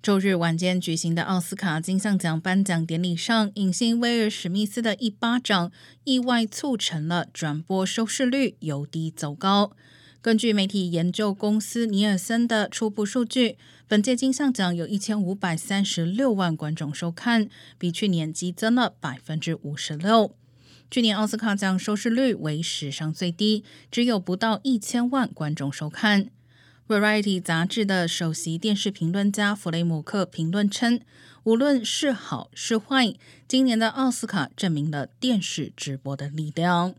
周日晚间举行的奥斯卡金像奖颁奖典礼上，影星威尔史密斯的一巴掌意外促成了转播收视率由低走高。根据媒体研究公司尼尔森的初步数据，本届金像奖有一千五百三十六万观众收看，比去年激增了百分之五十六。去年奥斯卡奖收视率为史上最低，只有不到一千万观众收看。Variety 杂志的首席电视评论家弗雷姆克评论称：“无论是好是坏，今年的奥斯卡证明了电视直播的力量。”